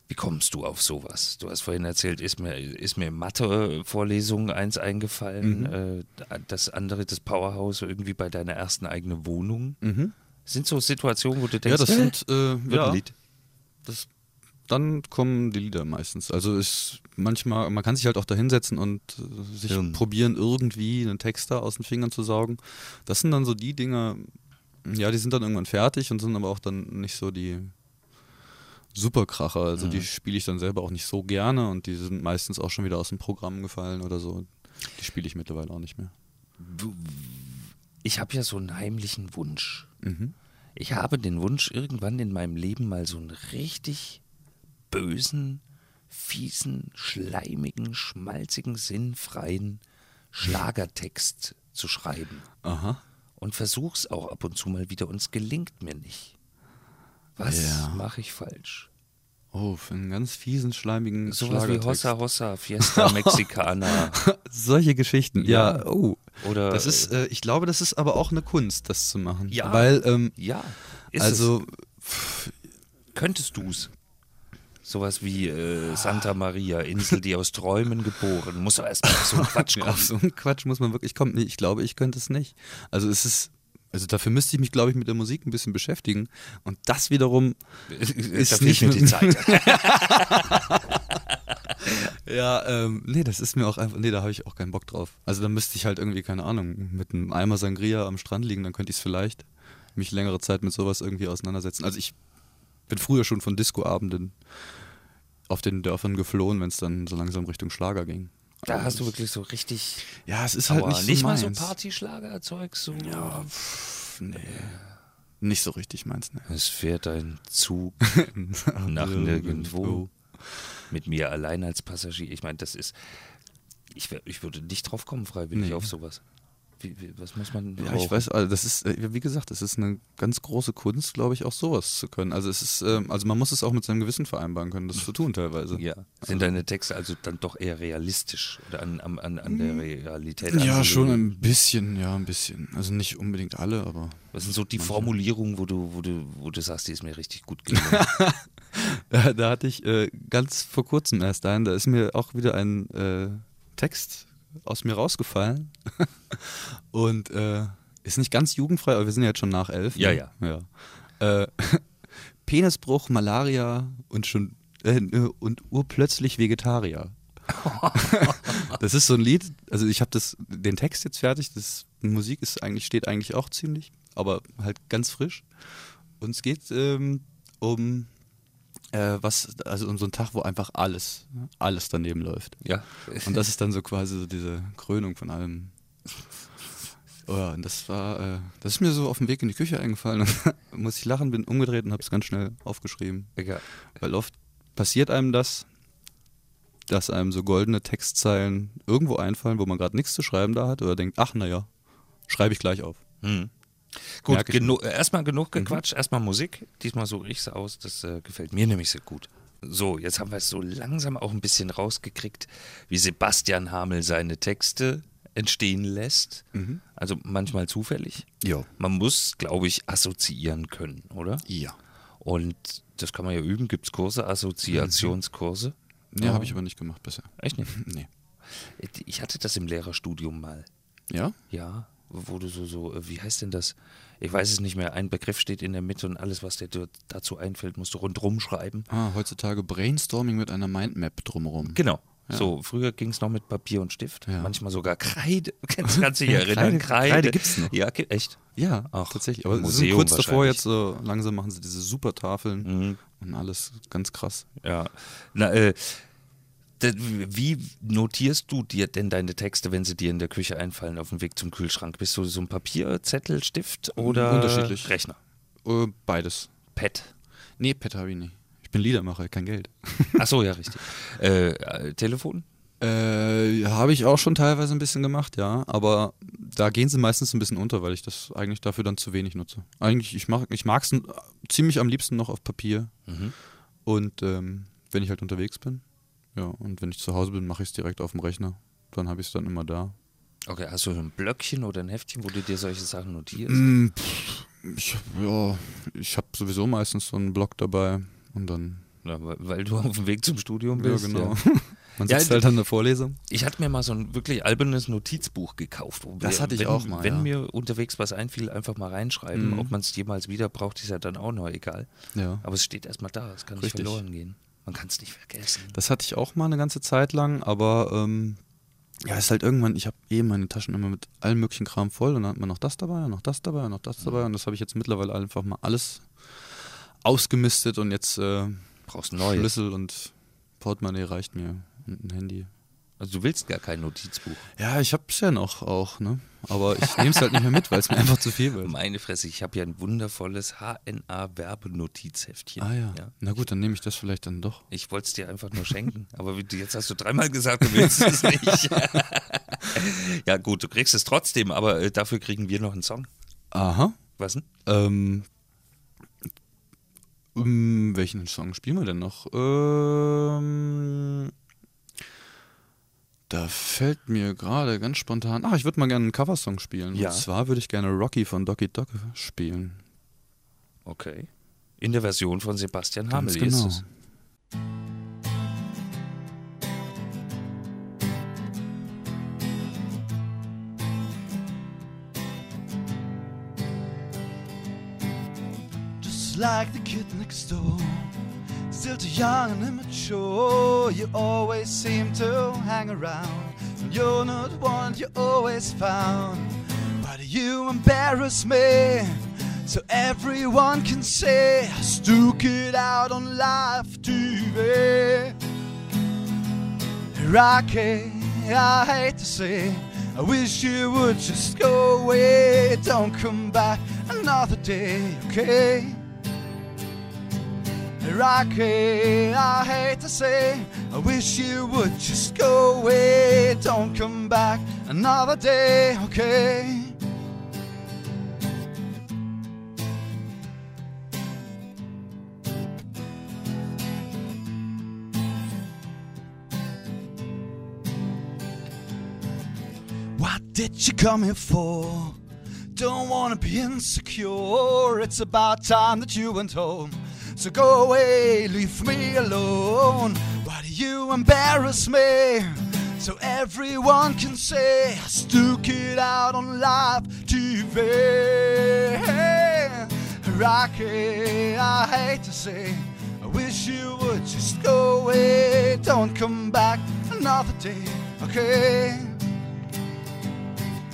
Wie kommst du auf sowas? Du hast vorhin erzählt, ist mir, ist mir Mathe-Vorlesung eins eingefallen, Mhm. äh, das andere, das Powerhouse, irgendwie bei deiner ersten eigenen Wohnung. Mhm. Sind so Situationen, wo du Ja, denkst, das "Hä, sind, äh, wird ja, ein Lied. das, dann kommen die Lieder meistens. Also ist manchmal, man kann sich halt auch da hinsetzen und äh, sich Hirn. probieren, irgendwie einen Text da aus den Fingern zu saugen. Das sind dann so die Dinge, ja, die sind dann irgendwann fertig und sind aber auch dann nicht so die Superkracher. Also Mhm. die spiele ich dann selber auch nicht so gerne und die sind meistens auch schon wieder aus dem Programm gefallen oder so. Die spiele ich mittlerweile auch nicht mehr. Ich habe ja so einen heimlichen Wunsch. Mhm. Ich habe den Wunsch, irgendwann in meinem Leben mal so einen richtig bösen, fiesen, schleimigen, schmalzigen, sinnfreien Schlagertext zu schreiben. Aha. Und versuch's auch ab und zu mal wieder und es gelingt mir nicht. Was Ja. mache ich falsch? Oh, für einen ganz fiesen, schleimigen Sowas wie. Hossa Hossa, Fiesta Mexicana. Solche Geschichten, Ja. ja. Oh. Oder Das ist, äh, ich glaube, das ist aber auch eine Kunst, das zu machen. Ja. Weil, ähm, ja, ist also, es. könntest du's? Sowas wie äh, Santa Maria, Insel, die aus Träumen geboren. Muss aber erst mal auf so einen Quatsch kommen. auf so einen Quatsch muss man wirklich kommen. Nee, ich glaube, ich könnte es nicht. Also es ist, also dafür müsste ich mich, glaube ich, mit der Musik ein bisschen beschäftigen. Und das wiederum, ist da nicht mir die Zeit. ja, ähm, nee, das ist mir auch einfach, nee, da habe ich auch keinen Bock drauf. Also da müsste ich halt irgendwie, keine Ahnung, mit einem Eimer Sangria am Strand liegen, dann könnte ich es vielleicht mich längere Zeit mit sowas irgendwie auseinandersetzen. Also ich bin früher schon von Discoabenden auf den Dörfern geflohen, wenn es dann so langsam Richtung Schlager ging. Da hast du ich- wirklich so richtig. Ja, es ist halt aber nicht, nicht so mal so meins. Partyschlagerzeug, so. Ja, pff, nee. Nicht so richtig meins, ne. Es fährt ein Zug nach nirgendwo. Mit mir allein als Passagier. Ich meine, das ist. Ich, wär, ich würde nicht drauf kommen, freiwillig Nee. auf sowas. Wie, wie, was muss man. Ja, ich weiß, also das ist, äh, wie gesagt, es ist eine ganz große Kunst, glaube ich, auch sowas zu können. Also es ist, ähm, also man muss es auch mit seinem Gewissen vereinbaren können, das zu tun teilweise. Ja. Sind deine Texte also dann doch eher realistisch oder an, an, an, der Realität? Ja, angelehnt? schon ein bisschen, ja, ein bisschen. Also nicht unbedingt alle, aber Was sind so die Formulierungen, wo du, wo du, wo du sagst, die ist mir richtig gut gelungen? da, da hatte ich äh, ganz vor kurzem erst einen, da ist mir auch wieder ein äh, Text aus mir rausgefallen und äh, ist nicht ganz jugendfrei, aber wir sind ja jetzt schon nach elf. Ja, ne? ja. Äh, Penisbruch, Malaria und schon äh, und urplötzlich Vegetarier. das ist so ein Lied, also ich habe das den Text jetzt fertig, das die Musik ist eigentlich steht eigentlich auch ziemlich, aber halt ganz frisch. Und es geht ähm, um äh, was, also um so einen Tag, wo einfach alles, alles daneben läuft. ja. Und das ist dann so quasi so diese Krönung von allem. Oh ja, und das war, äh, das ist mir so auf dem Weg in die Küche eingefallen. Muss ich lachen, bin umgedreht und habe es ganz schnell aufgeschrieben. Egal. Weil oft passiert einem das, dass einem so goldene Textzeilen irgendwo einfallen, wo man gerade nichts zu schreiben da hat oder denkt, ach naja, schreibe ich gleich auf. Hm. Gut, Mhm. genu erstmal genug gequatscht, erstmal Musik. Diesmal suche ich es aus, das äh, gefällt mir nämlich sehr gut. So, jetzt haben wir es so langsam auch ein bisschen rausgekriegt, wie Sebastian Hamel seine Texte entstehen lässt. Mhm. Also manchmal zufällig. Ja. Man muss, glaube ich, assoziieren können, oder? Ja. Und das kann man ja üben. Gibt es Kurse, Assoziationskurse? Ja, habe ich aber nicht gemacht bisher. Echt nicht? Nee. Ich hatte das im Lehrerstudium mal. Ja? Ja, wo du so, so, äh, wie heißt denn das? Ich weiß es nicht mehr. Ein Begriff steht in der Mitte und alles, was dir dazu einfällt, musst du rundrum schreiben. Ah, heutzutage Brainstorming mit einer Mindmap drumherum. Genau. So, früher ging es noch mit Papier und Stift, Ja. manchmal sogar Kreide. Kannst, kannst du dich erinnern? Kreide- Kreide, Kreide gibt's noch. Ja, echt. Ja, Ach, tatsächlich. Aber sie sind Museum kurz davor jetzt so langsam machen sie diese super Tafeln Mhm. und alles ganz krass. Ja. Na, äh, wie notierst du dir denn deine Texte, wenn sie dir in der Küche einfallen, auf dem Weg zum Kühlschrank? Bist du so ein Papier, Zettel, Stift oder Unterschiedlich. Rechner? Äh, beides. Pad. Nee, Pet habe ich nicht. Ich bin Liedermacher, kein Geld. Ach so, ja, richtig. äh, Telefon? Äh, habe ich auch schon teilweise ein bisschen gemacht, ja. Aber da gehen sie meistens ein bisschen unter, weil ich das eigentlich dafür dann zu wenig nutze. Eigentlich, ich mag ich mag's n- ziemlich am liebsten noch auf Papier. Mhm. Und ähm, wenn ich halt unterwegs bin, ja, und wenn ich zu Hause bin, mache ich es direkt auf dem Rechner. Dann habe ich es dann immer da. Okay, hast du ein Blöckchen oder ein Heftchen, wo du dir solche Sachen notierst? Mm, pff, ich, ja, ich habe sowieso meistens so einen Blog dabei und dann. Ja, weil, weil du auf dem Weg zum Studium bist. ja, genau. ja. Man Ja, sitzt halt an der Vorlesung. Ich hatte mir mal so ein wirklich albernes Notizbuch gekauft. Das wir- hatte ich wenn, auch mal, Wenn ja. mir unterwegs was einfiel, einfach mal reinschreiben. Mhm. Ob man es jemals wieder braucht, ist ja dann auch noch egal. Ja. Aber es steht erstmal da, es kann nicht Richtig. verloren gehen. Man kann es nicht vergessen. Das hatte ich auch mal eine ganze Zeit lang, aber ähm, ja, ist halt irgendwann, ich habe eh meine Taschen immer mit allem möglichen Kram voll und dann hat man noch das dabei und noch das dabei und noch das dabei und das habe ich jetzt mittlerweile einfach mal alles ausgemistet und jetzt äh, Brauchst. Schlüssel und Portemonnaie reicht mir und ein Handy. Also du willst gar kein Notizbuch. Ja, ich hab's ja noch auch, ne? Aber ich nehme es halt nicht mehr mit, weil es mir einfach zu viel wird. Meine Fresse, ich habe ja ein wundervolles HNA-Werbenotizheftchen. Ah ja. Na gut, dann nehme ich das vielleicht dann doch. Ich wollte es dir einfach nur schenken, aber jetzt hast du dreimal gesagt, du willst es nicht. ja gut, du kriegst es trotzdem, aber äh, dafür kriegen wir noch einen Song. Aha. Was denn? Ähm, ähm, welchen Song spielen wir denn noch? Ähm, da fällt mir gerade ganz spontan. Ach, ich würde mal gerne einen Coversong spielen. Ja. Und zwar würde ich gerne Rocky von Doki Dog spielen. Okay. In der Version von Sebastian Hamel genau. ist es. Just like the kid next door. Still too young and immature. You always seem to hang around. You're not one you're always found. But you embarrass me. So everyone can say, I stuck it out on live TV. Rocky, I hate to say, I wish you would just go away. Don't come back another day, okay? Rocky, I hate to say, I wish you would just go away. Don't come back another day, okay? What did you come here for? Don't wanna be insecure. It's about time that you went home. So go away, leave me alone. Why do you embarrass me? So everyone can say I stuck it out on live TV. Rocky, I hate to say, I wish you would just go away. Don't come back another day, okay?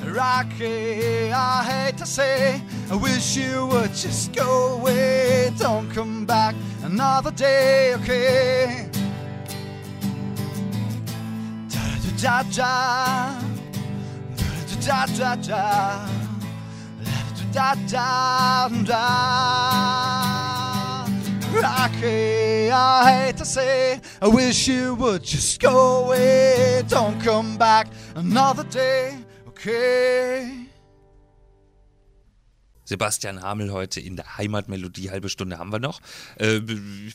Rocky, I hate to say, I wish you would just go away. Don't come back another day, okay? Da da da da da da da da da da da. Rocky, I hate to say, I wish you would just go away. Don't come back another day, okay? Sebastian Hamel heute in der Heimatmelodie, halbe Stunde haben wir noch. Äh,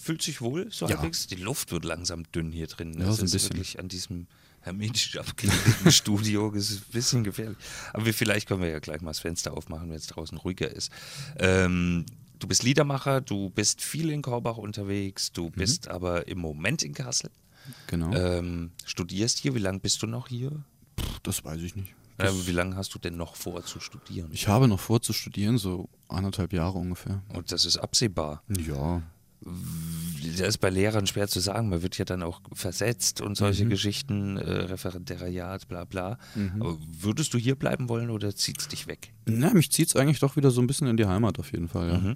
fühlt sich wohl so Ja. halbwegs? Die Luft wird langsam dünn hier drin. Ja, das so ein ist bisschen. wirklich an diesem hermetisch abgelegten Studio. Das ist ein bisschen gefährlich. Aber wir, vielleicht können wir ja gleich mal das Fenster aufmachen, wenn es draußen ruhiger ist. Ähm, du bist Liedermacher, du bist viel in Korbach unterwegs, Mhm. du bist aber im Moment in Kassel. Genau. Ähm, studierst hier, wie lange bist du noch hier? das weiß ich nicht. Äh, Das, wie lange hast du denn noch vor zu studieren? ich habe noch vor zu studieren, so anderthalb Jahre ungefähr. Und das ist absehbar. Ja. Das ist bei Lehrern schwer zu sagen. Man wird ja dann auch versetzt und solche Mhm. Geschichten, äh, Referendariat, bla bla. Aber würdest du hier bleiben wollen oder zieht es dich weg? Na, mich zieht es eigentlich doch wieder so ein bisschen in die Heimat auf jeden Fall, ja. Mhm.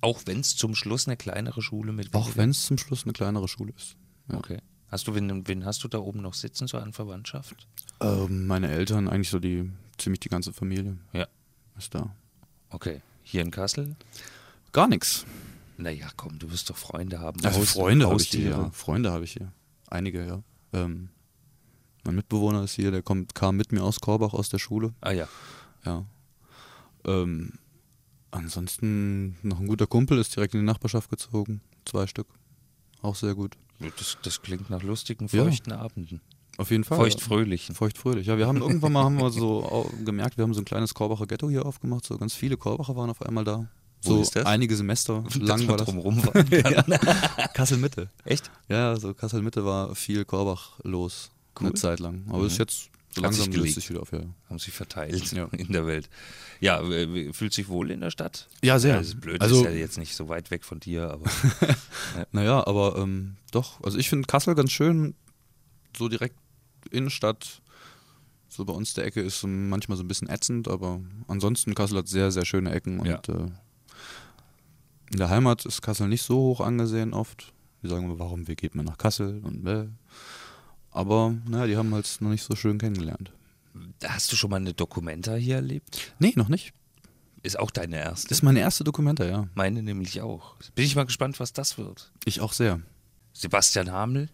Auch wenn es zum Schluss eine kleinere Schule mit Auch wenn es zum Schluss eine kleinere Schule ist. Ja. Okay. Hast du, wen, wen hast du da oben noch sitzen, so an Verwandtschaft? Ähm, meine Eltern, eigentlich so die, ziemlich die ganze Familie Ja. ist da. Okay. Hier in Kassel? Gar nichts. Naja, komm, du wirst doch Freunde haben. Also Haus- Freunde habe ich hier, ja. Freunde habe ich hier. Einige, ja. Ähm, mein Mitbewohner ist hier, der kommt, kam mit mir aus Korbach aus der Schule. Ah ja. Ja. Ähm, ansonsten noch ein guter Kumpel ist direkt in die Nachbarschaft gezogen. Zwei Stück. Auch sehr gut. Das, das klingt nach lustigen, Ja. feuchten Abenden. Auf jeden Fall. Feuchtfröhlichen. Feuchtfröhlich. Ja, wir haben irgendwann mal haben wir so gemerkt, wir haben so ein kleines Korbacher Ghetto hier aufgemacht. So ganz viele Korbacher waren auf einmal da. Wo So ist das? einige Semester lang war das. drumrum kann. Kassel Mitte. Echt? Ja, so Kassel Mitte war viel Korbach los. Cool. Eine Zeit lang. Aber Mhm. ist jetzt so Hat sich langsam löst gelegt. sich wieder auf. Ja, Haben sich verteilt Ja. in der Welt. Ja, äh, fühlt sich wohl in der Stadt? ja sehr. das ist blöd, also, ist ja jetzt nicht so weit weg von dir, aber naja, aber ähm, doch. Also ich finde Kassel ganz schön. So direkt Innenstadt. So bei uns der Ecke ist manchmal so ein bisschen ätzend, aber ansonsten Kassel hat sehr, sehr schöne Ecken und Ja. äh, in der Heimat ist Kassel nicht so hoch angesehen oft. Die sagen immer, warum, wie geht man nach Kassel und äh. Aber naja, die haben halt noch nicht so schön kennengelernt. hast du schon mal eine Dokumenta hier erlebt? Nee, noch nicht. Ist auch deine erste? Ist meine erste Dokumente, ja. Meine nämlich auch. Bin ich mal gespannt, was das wird. Ich auch sehr. Sebastian Hamel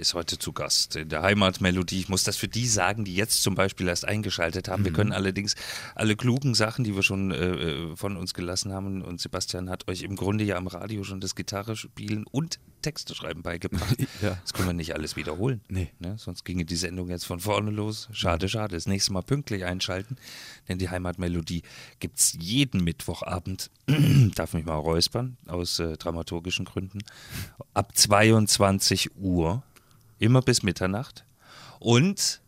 ist heute zu Gast in der Heimatmelodie. Ich muss das für die sagen, die jetzt zum Beispiel erst eingeschaltet haben. Mhm. Wir können allerdings alle klugen Sachen, die wir schon äh, äh, von uns gelassen haben, und Sebastian hat euch im Grunde ja am Radio schon das Gitarre spielen und Texte schreiben beigebracht. Ja. Das können wir nicht alles wiederholen. Nee. Ne? Sonst ginge die Sendung jetzt von vorne los. Schade, schade. Das nächste Mal pünktlich einschalten, denn die Heimatmelodie gibt es jeden Mittwochabend, darf mich mal räuspern, aus äh, dramaturgischen Gründen, ab 22 Uhr, immer bis Mitternacht. Und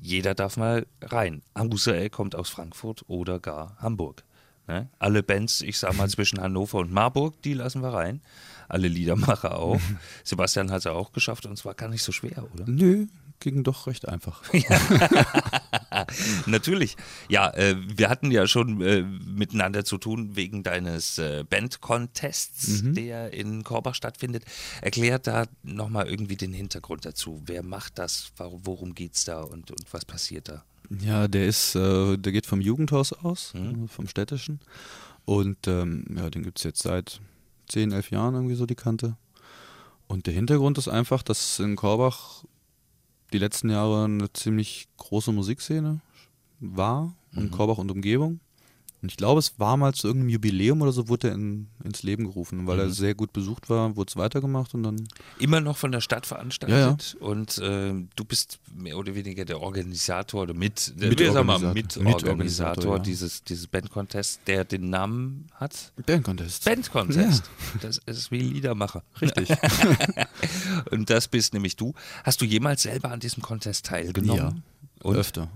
jeder darf mal rein. Er kommt aus Frankfurt oder gar Hamburg. Ne? Alle Bands, ich sag mal zwischen Hannover und Marburg, die lassen wir rein. Alle Liedermacher auch. Sebastian hat es ja auch geschafft und es war gar nicht so schwer, oder? Nö, ging doch recht einfach. Natürlich. Ja, äh, wir hatten ja schon äh, miteinander zu tun wegen deines äh, Band-Contests, Mhm. der in Korbach stattfindet. Erklär da nochmal irgendwie den Hintergrund dazu. Wer macht das? Worum geht's da und, und was passiert da? Ja, der ist, äh, der geht vom Jugendhaus aus, äh, vom städtischen. Und ähm, ja, den gibt es jetzt seit 10, 11 Jahren irgendwie so die Kante. Und der Hintergrund ist einfach, dass in Korbach die letzten Jahre eine ziemlich große Musikszene war, in Korbach und Umgebung. Und ich glaube, es war mal zu irgendeinem Jubiläum oder so, wurde er in, ins Leben gerufen. Und Weil er sehr gut besucht war, wurde es weitergemacht und dann Immer noch von der Stadt veranstaltet und äh, du bist mehr oder weniger der Organisator oder mit, der, wir sagen mal, Mitorganisator. Mitorganisator, ja. dieses, dieses Band-Contest, der den Namen hat. Band Contest. Band-Contest. Das ist wie Liedermacher. Richtig. Und das bist nämlich du. Hast du jemals selber an diesem Contest teilgenommen? Ja. Und Öfter.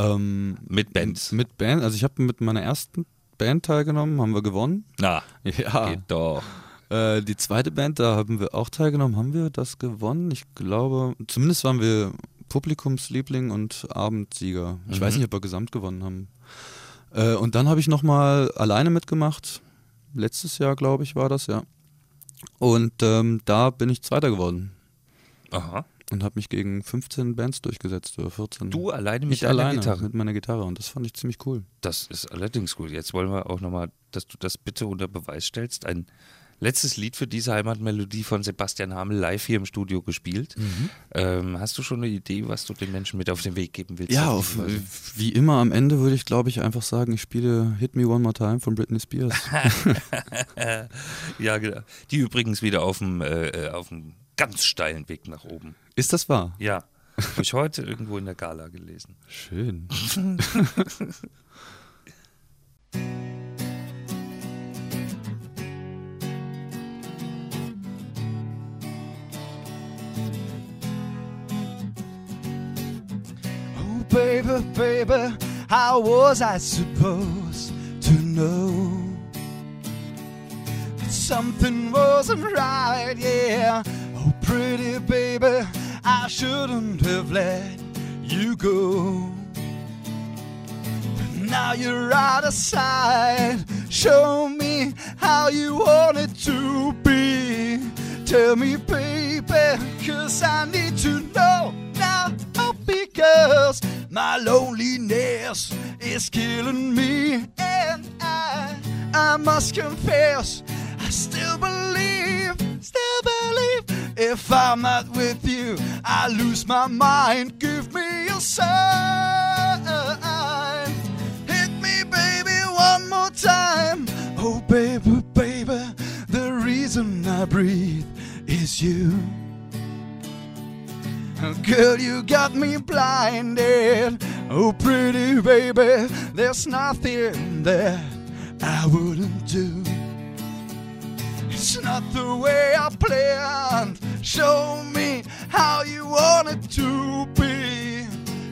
Ähm, mit Bands? Mit Band, also ich habe mit meiner ersten Band teilgenommen, haben wir gewonnen. Na, Ja. geht doch. Äh, die zweite Band, da haben wir auch teilgenommen. Haben wir das gewonnen? Ich glaube, zumindest waren wir Publikumsliebling und Abendsieger. Ich weiß nicht, ob wir gesamt gewonnen haben. Äh, und dann habe ich nochmal alleine mitgemacht. Letztes Jahr, glaube ich, war das, ja. Und ähm, da bin ich Zweiter geworden Aha. Und habe mich gegen 15 Bands durchgesetzt oder 14. Du alleine mit ich deiner alleine Gitarre. mit meiner Gitarre und das fand ich ziemlich cool. Das ist allerdings gut. Jetzt wollen wir auch nochmal, dass du das bitte unter Beweis stellst. Ein letztes Lied für diese Heimatmelodie von Sebastian Hamel live hier im Studio gespielt. Mhm. Ähm, hast du schon eine Idee, was du den Menschen mit auf den Weg geben willst? Ja, auf wie immer am Ende würde ich, glaube ich, einfach sagen, ich spiele Hit Me One More Time von Britney Spears. ja, genau. Die übrigens wieder auf dem, äh, äh, auf dem ganz steilen Weg nach oben. Ist das wahr? Ja. Habe ich heute irgendwo in der Gala gelesen. Schön. Oh, baby, baby, how was I supposed to know that something wasn't right? Yeah, pretty baby, I shouldn't have let you go. But now you're out of sight. Show me how you want it to be. Tell me, baby, cause I need to know now. Oh, because my loneliness is killing me. And I, I must confess, I still believe, still believe. If I'm not with you, I lose my mind. Give me a sign. Hit me, baby, one more time. Oh, baby, baby, the reason I breathe is you. Girl, you got me blinded. Oh, pretty baby, there's nothing that I wouldn't do. It's not the way I planned. Show me how you want it to be.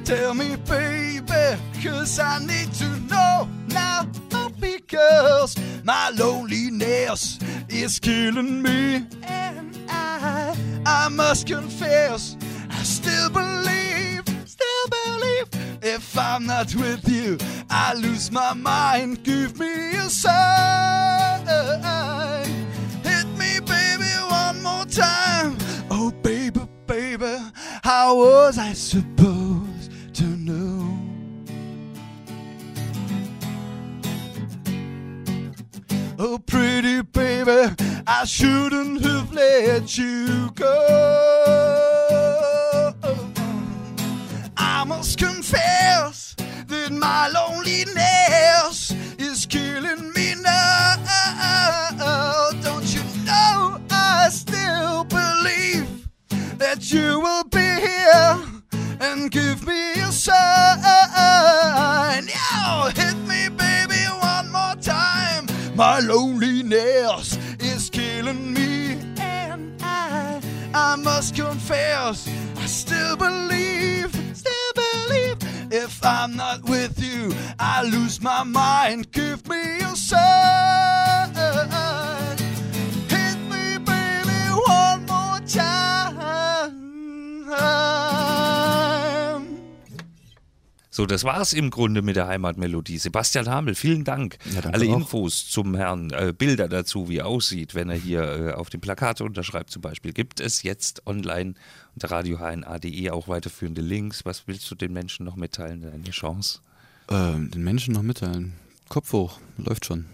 Tell me, baby, cause I need to know now. Oh, because my loneliness is killing me. And I, I must confess, I still believe, still believe. If I'm not with you, I lose my mind. Give me a sign. Time. Oh, baby, baby, how was I supposed to know? Oh, pretty baby, I shouldn't have let you go. I must confess that my loneliness is killing me now. I still believe that you will be here and give me a sign? Yeah, hit me, baby, one more time. My loneliness is killing me, and I, I must confess, I still believe, still believe. If I'm not with you, I lose my mind. Give me a sign. So, das war's im Grunde mit der Heimatmelodie. Sebastian Hamel, vielen Dank. Ja, Alle auch. Infos zum Herrn, äh, Bilder dazu, wie er aussieht, wenn er hier äh, auf dem Plakat unterschreibt zum Beispiel, gibt es jetzt online unter radiohna.de auch weiterführende Links. Was willst du den Menschen noch mitteilen? Deine Chance. Ähm, den Menschen noch mitteilen. Kopf hoch, läuft schon.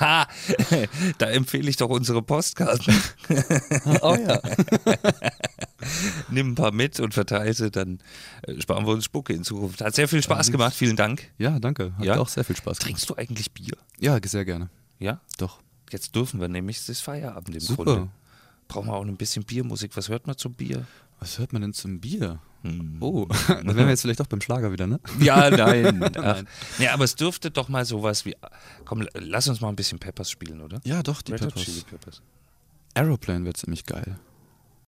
Ha! da empfehle ich doch unsere Postkarten. Oh ja. Nimm ein paar mit und verteile sie, dann äh, sparen wir uns Spucke in Zukunft. Hat sehr viel Spaß gemacht, vielen Dank. Ja, danke. Hat Ja? auch sehr viel Spaß gemacht. Trinkst du eigentlich Bier? Ja, sehr gerne. Ja? Doch. Jetzt dürfen wir nämlich, es ist Feierabend im Super. Grunde. Brauchen wir auch ein bisschen Biermusik. Was hört man zum Bier? Was hört man denn zum Bier? Hm. Oh, dann wären wir jetzt vielleicht doch beim Schlager wieder, ne? Ja, nein. Ach. Nee, aber es dürfte doch mal sowas wie. Komm, lass uns mal ein bisschen Peppers spielen, oder? Ja, doch, die Peppers. Peppers. Aeroplane wird ziemlich geil.